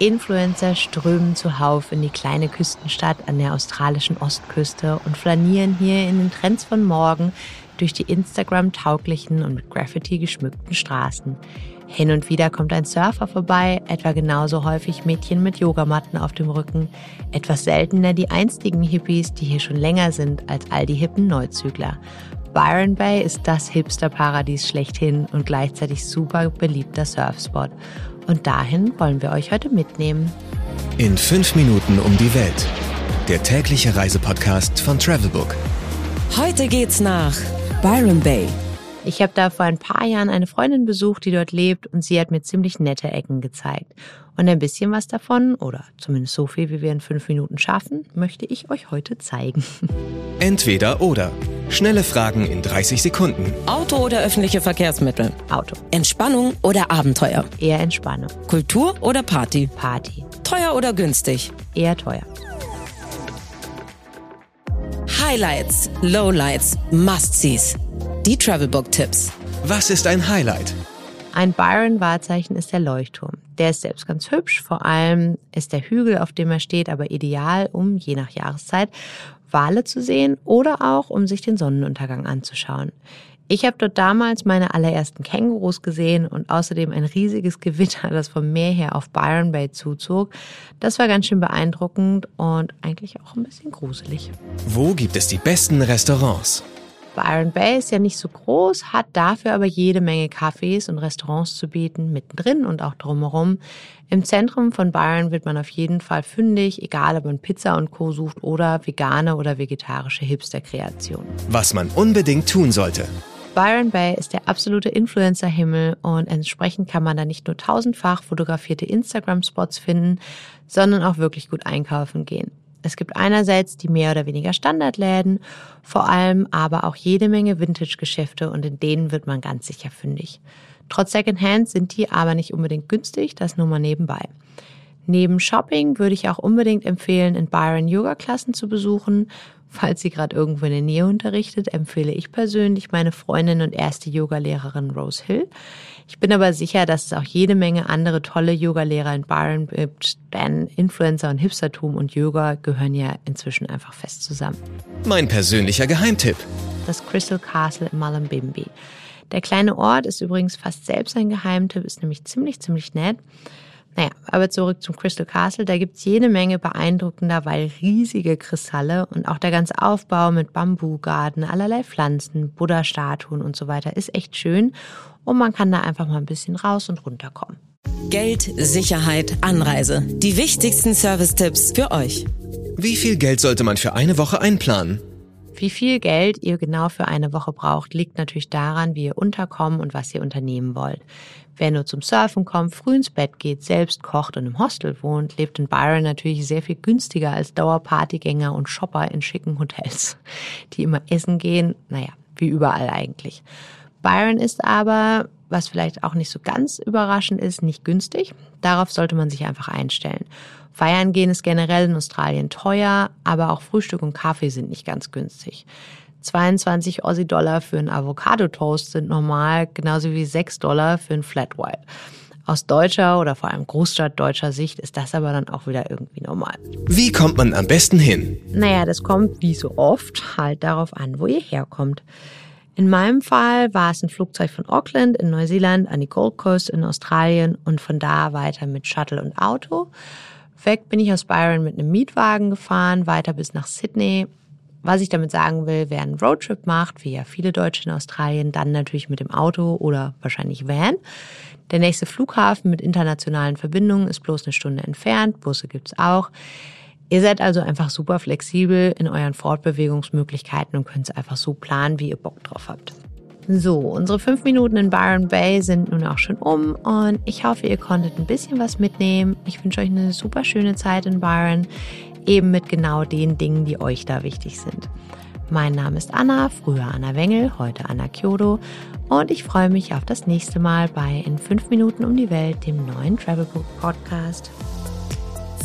Influencer strömen zuhauf in die kleine Küstenstadt an der australischen Ostküste und flanieren hier in den Trends von morgen durch die Instagram-tauglichen und mit Graffiti geschmückten Straßen. Hin und wieder kommt ein Surfer vorbei, etwa genauso häufig Mädchen mit Yogamatten auf dem Rücken, etwas seltener die einstigen Hippies, die hier schon länger sind als all die hippen Neuzügler. Byron Bay ist das Hipster-Paradies schlechthin und gleichzeitig super beliebter Surfspot. Und dahin wollen wir euch heute mitnehmen. In fünf Minuten um die Welt. Der tägliche Reisepodcast von Travelbook. Heute geht's nach Byron Bay. Ich habe da vor ein paar Jahren eine Freundin besucht, die dort lebt und sie hat mir ziemlich nette Ecken gezeigt. Und ein bisschen was davon, oder zumindest so viel, wie wir in fünf Minuten schaffen, möchte ich euch heute zeigen. Entweder oder. Schnelle Fragen in 30 Sekunden. Auto oder öffentliche Verkehrsmittel? Auto. Entspannung oder Abenteuer? Eher Entspannung. Kultur oder Party? Party. Teuer oder günstig? Eher teuer. Highlights, Lowlights, Must-Sees. Die Travelbook-Tipps. Was ist ein Highlight? Ein Byron-Wahrzeichen ist der Leuchtturm. Der ist selbst ganz hübsch, vor allem ist der Hügel, auf dem er steht, aber ideal, um je nach Jahreszeit Wale zu sehen oder auch um sich den Sonnenuntergang anzuschauen. Ich habe dort damals meine allerersten Kängurus gesehen und außerdem ein riesiges Gewitter, das vom Meer her auf Byron Bay zuzog. Das war ganz schön beeindruckend und eigentlich auch ein bisschen gruselig. Wo gibt es die besten Restaurants? Byron Bay ist ja nicht so groß, hat dafür aber jede Menge Cafés und Restaurants zu bieten, mittendrin und auch drumherum. Im Zentrum von Byron wird man auf jeden Fall fündig, egal ob man Pizza und Co. sucht oder vegane oder vegetarische Hipster-Kreationen. Was man unbedingt tun sollte. Byron Bay ist der absolute Influencer-Himmel und entsprechend kann man da nicht nur tausendfach fotografierte Instagram-Spots finden, sondern auch wirklich gut einkaufen gehen. Es gibt einerseits die mehr oder weniger Standardläden, vor allem aber auch jede Menge Vintage-Geschäfte und in denen wird man ganz sicher fündig. Trotz Secondhand sind die aber nicht unbedingt günstig, das nur mal nebenbei. Neben Shopping würde ich auch unbedingt empfehlen, in Byron Yoga-Klassen zu besuchen. Falls sie gerade irgendwo in der Nähe unterrichtet, empfehle ich persönlich meine Freundin und erste Yogalehrerin Rose Hill. Ich bin aber sicher, dass es auch jede Menge andere tolle Yogalehrer in Byron gibt, denn Influencer und Hipstertum und Yoga gehören ja inzwischen einfach fest zusammen. Mein persönlicher Geheimtipp. Das Crystal Castle in Malambimbi. Der kleine Ort ist übrigens fast selbst ein Geheimtipp, ist nämlich ziemlich, ziemlich nett. Naja, aber zurück zum Crystal Castle. Da gibt's jede Menge beeindruckender, weil riesige Kristalle und auch der ganze Aufbau mit Bambugarten, allerlei Pflanzen, Buddha-Statuen und so weiter ist echt schön. Und man kann da einfach mal ein bisschen raus und runterkommen. Geld, Sicherheit, Anreise. Die wichtigsten Service-Tipps für euch. Wie viel Geld sollte man für eine Woche einplanen? Wie viel Geld ihr genau für eine Woche braucht, liegt natürlich daran, wie ihr unterkommen und was ihr unternehmen wollt. Wer nur zum Surfen kommt, früh ins Bett geht, selbst kocht und im Hostel wohnt, lebt in Byron natürlich sehr viel günstiger als Dauerpartygänger und Shopper in schicken Hotels, die immer essen gehen. Naja, wie überall eigentlich. Byron ist aber, was vielleicht auch nicht so ganz überraschend ist, nicht günstig. Darauf sollte man sich einfach einstellen. Feiern gehen ist generell in Australien teuer, aber auch Frühstück und Kaffee sind nicht ganz günstig. 22 Aussie-Dollar für einen Avocado-Toast sind normal, genauso wie 6 Dollar für einen Flat White. Aus deutscher oder vor allem großstadtdeutscher Sicht ist das aber dann auch wieder irgendwie normal. Wie kommt man am besten hin? Naja, das kommt wie so oft halt darauf an, wo ihr herkommt. In meinem Fall war es ein Flugzeug von Auckland in Neuseeland an die Gold Coast in Australien und von da weiter mit Shuttle und Auto. Weg bin ich aus Byron mit einem Mietwagen gefahren, weiter bis nach Sydney. Was ich damit sagen will, wer einen Roadtrip macht, wie ja viele Deutsche in Australien, dann natürlich mit dem Auto oder wahrscheinlich Van. Der nächste Flughafen mit internationalen Verbindungen ist bloß eine Stunde entfernt, Busse gibt's auch. Ihr seid also einfach super flexibel in euren Fortbewegungsmöglichkeiten und könnt es einfach so planen, wie ihr Bock drauf habt. So, unsere fünf Minuten in Byron Bay sind nun auch schon um und ich hoffe, ihr konntet ein bisschen was mitnehmen. Ich wünsche euch eine super schöne Zeit in Byron, eben mit genau den Dingen, die euch da wichtig sind. Mein Name ist Anna, früher Anna Wengel, heute Anna Kyodo und ich freue mich auf das nächste Mal bei In fünf Minuten um die Welt, dem neuen Travelbook Podcast.